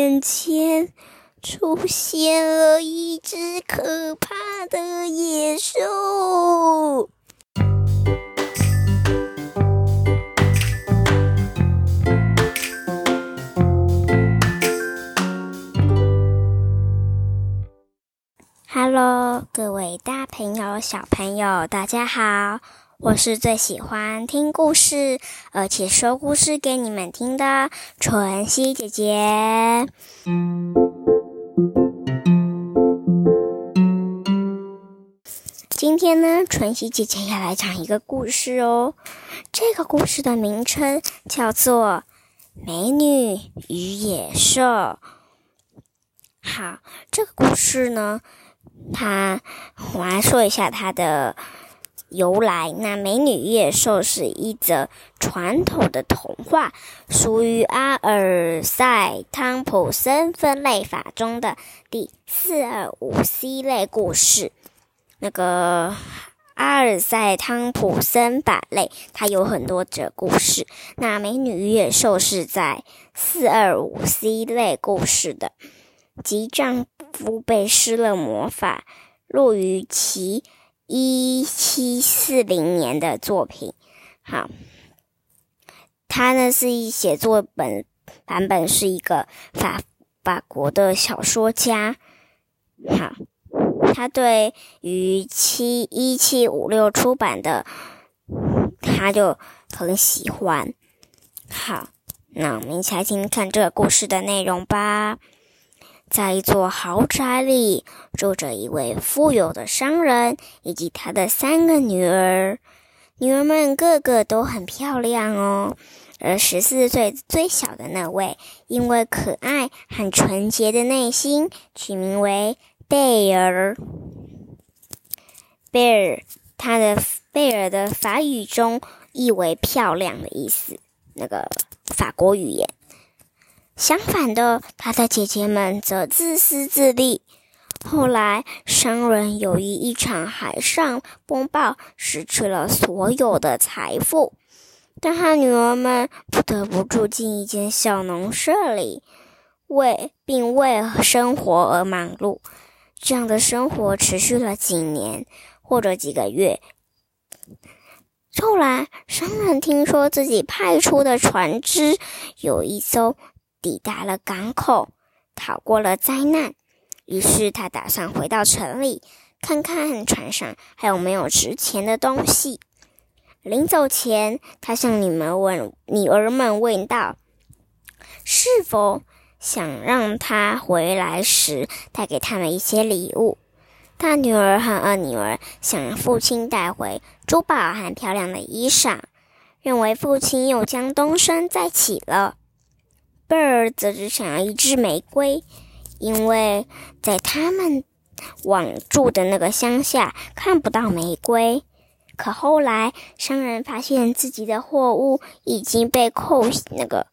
眼前出现了一只可怕的野兽。Hello，各位大朋友、小朋友，大家好！我是最喜欢听故事，而且说故事给你们听的纯熙姐姐。今天呢，纯熙姐姐要来讲一个故事哦。这个故事的名称叫做《美女与野兽》。好，这个故事呢，它我来说一下它的。由来，那《美女野兽》是一则传统的童话，属于阿尔塞汤普森分类法中的第四二五 C 类故事。那个阿尔塞汤普森法类，它有很多则故事。那《美女野兽》是在四二五 C 类故事的，即丈夫被施了魔法，入于其。一七四零年的作品，好，他呢是一写作本版本是一个法法国的小说家，好，他对于七一七五六出版的，他就很喜欢，好，那我们一起来听听看这个故事的内容吧。在一座豪宅里，住着一位富有的商人以及他的三个女儿。女儿们个个都很漂亮哦。而十四岁最小的那位，因为可爱和纯洁的内心，取名为贝尔。贝尔，他的贝尔的法语中意为漂亮的意思，那个法国语言。相反的，他的姐姐们则自私自利。后来，商人由于一场海上风暴，失去了所有的财富，但他女儿们不得不住进一间小农舍里，为并为生活而忙碌。这样的生活持续了几年，或者几个月。后来，商人听说自己派出的船只有一艘。抵达了港口，逃过了灾难。于是他打算回到城里，看看船上还有没有值钱的东西。临走前，他向你们问女儿们问道：“是否想让他回来时带给他们一些礼物？”大女儿和二女儿想让父亲带回珠宝和漂亮的衣裳，认为父亲又将东山再起了。贝尔则只想要一支玫瑰，因为在他们往住的那个乡下看不到玫瑰。可后来商人发现自己的货物已经被扣那个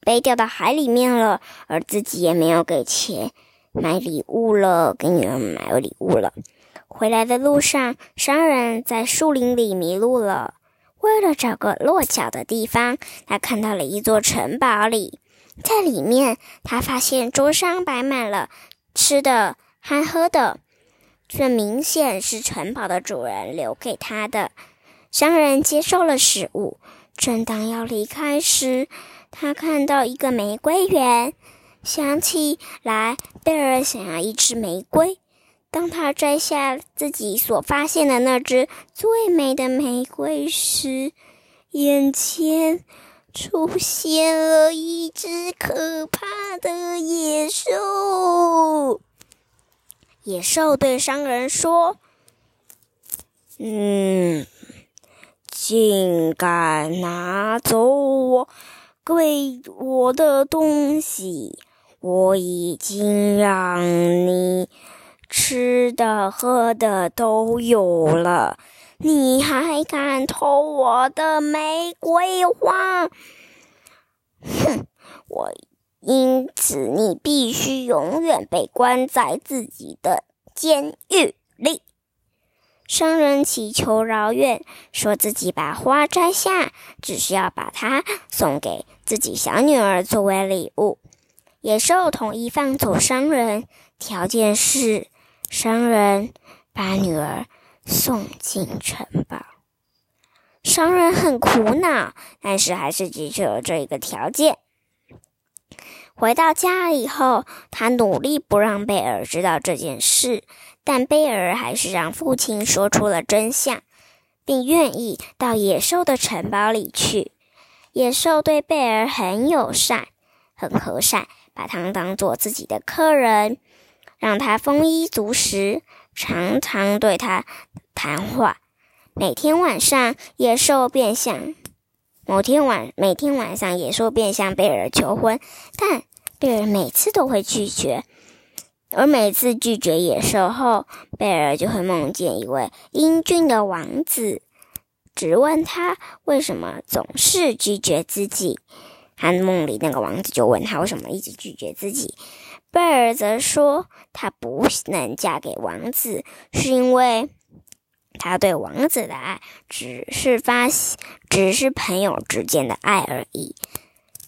被掉到海里面了，而自己也没有给钱买礼物了，给女儿买礼物了。回来的路上，商人在树林里迷路了。为了找个落脚的地方，他看到了一座城堡里。在里面，他发现桌上摆满了吃的和喝的，这明显是城堡的主人留给他的。商人接受了食物，正当要离开时，他看到一个玫瑰园，想起来贝尔想要一支玫瑰。当他摘下自己所发现的那只最美的玫瑰时，眼前。出现了一只可怕的野兽。野兽对商人说：“嗯，竟敢拿走我贵我的东西！我已经让你吃的喝的都有了。”你还敢偷我的玫瑰花？哼！我因此你必须永远被关在自己的监狱里。商人祈求饶愿，说自己把花摘下，只是要把它送给自己小女儿作为礼物。野兽同意放走商人，条件是商人把女儿送进城堡。商人很苦恼，但是还是接受了这一个条件。回到家以后，他努力不让贝尔知道这件事，但贝尔还是让父亲说出了真相，并愿意到野兽的城堡里去。野兽对贝尔很友善，很和善，把他当做自己的客人，让他丰衣足食，常常对他谈话。每天晚上，野兽便向某天晚每天晚上，野兽便向贝尔求婚，但贝尔每次都会拒绝。而每次拒绝野兽后，贝尔就会梦见一位英俊的王子，质问他为什么总是拒绝自己。他梦里那个王子就问他为什么一直拒绝自己。贝尔则说，她不能嫁给王子，是因为。她对王子的爱只是发，只是朋友之间的爱而已。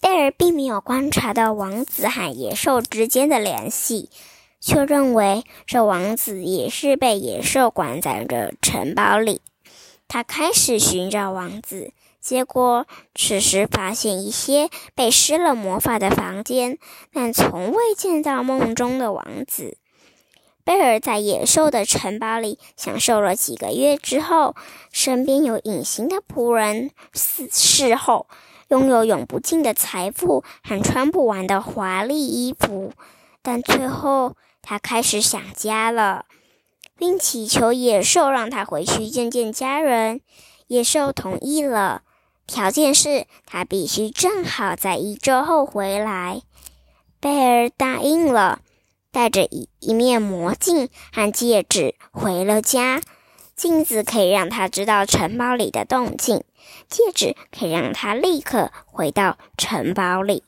贝尔并没有观察到王子和野兽之间的联系，却认为这王子也是被野兽关在这城堡里。他开始寻找王子，结果此时发现一些被施了魔法的房间，但从未见到梦中的王子。贝尔在野兽的城堡里享受了几个月之后，身边有隐形的仆人侍侍候，拥有永不尽的财富和穿不完的华丽衣服。但最后，他开始想家了，并祈求野兽让他回去见见家人。野兽同意了，条件是他必须正好在一周后回来。贝尔答应了。带着一一面魔镜和戒指回了家。镜子可以让他知道城堡里的动静，戒指可以让他立刻回到城堡里。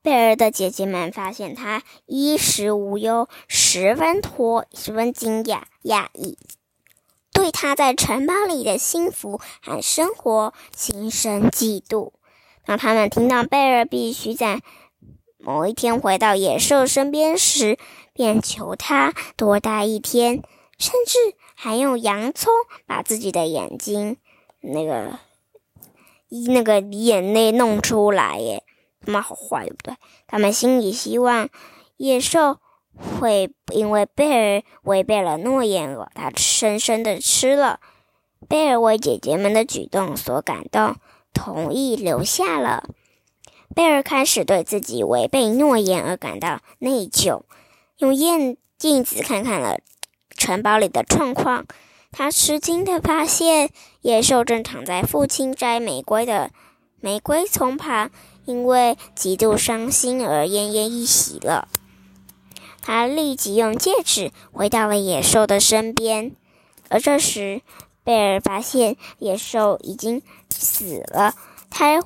贝尔的姐姐们发现他衣食无忧，十分托十分惊讶讶异，对他在城堡里的幸福和生活心生嫉妒。当他们听到贝尔必须在某一天回到野兽身边时，便求他多待一天，甚至还用洋葱把自己的眼睛那个一那个眼泪弄出来耶！他们好坏，对不对？他们心里希望野兽会因为贝尔违背了诺言而他深深的吃了。贝尔为姐姐们的举动所感动，同意留下了。贝尔开始对自己违背诺言而感到内疚，用眼镜子看看了城堡里的状况。他吃惊地发现，野兽正躺在父亲摘玫瑰的玫瑰丛旁，因为极度伤心而奄奄一息了。他立即用戒指回到了野兽的身边，而这时贝尔发现野兽已经死了。他。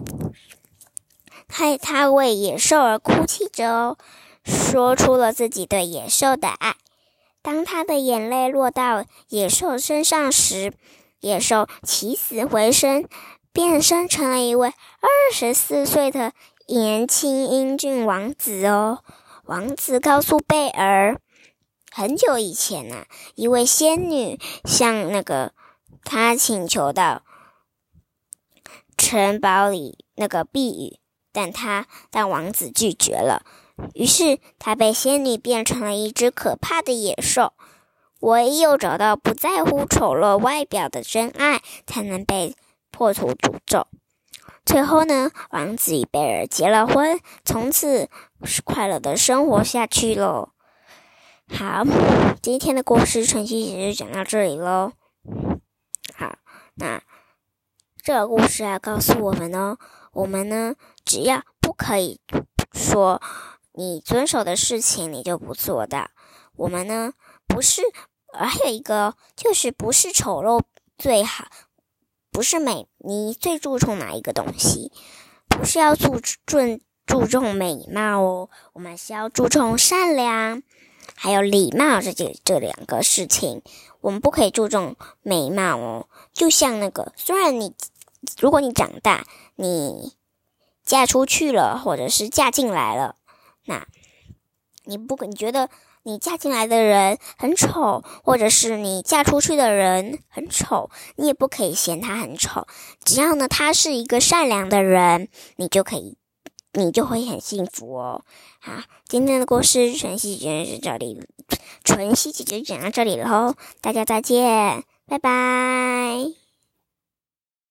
害他为野兽而哭泣着哦，说出了自己对野兽的爱。当他的眼泪落到野兽身上时，野兽起死回生，变身成了一位二十四岁的年轻英俊王子哦。王子告诉贝尔，很久以前呐，一位仙女向那个他请求到城堡里那个避雨。但他但王子拒绝了，于是他被仙女变成了一只可怕的野兽。唯有找到不在乎丑陋外表的真爱，才能被破除诅咒。最后呢，王子与贝尔结了婚，从此是快乐的生活下去喽。好，今天的故事晨曦姐就讲到这里喽。好，那这个故事要告诉我们哦，我们呢。只要不可以说你遵守的事情，你就不做的。我们呢，不是，还有一个就是不是丑陋最好，不是美。你最注重哪一个东西？不是要注重注重美貌哦，我们是要注重善良，还有礼貌这这这两个事情。我们不可以注重美貌哦，就像那个，虽然你如果你长大，你。嫁出去了，或者是嫁进来了，那你不，你觉得你嫁进来的人很丑，或者是你嫁出去的人很丑，你也不可以嫌他很丑。只要呢，他是一个善良的人，你就可以，你就会很幸福哦。好，今天的故事纯熙姐姐这里，纯熙姐姐讲到这里喽，大家再见，拜拜。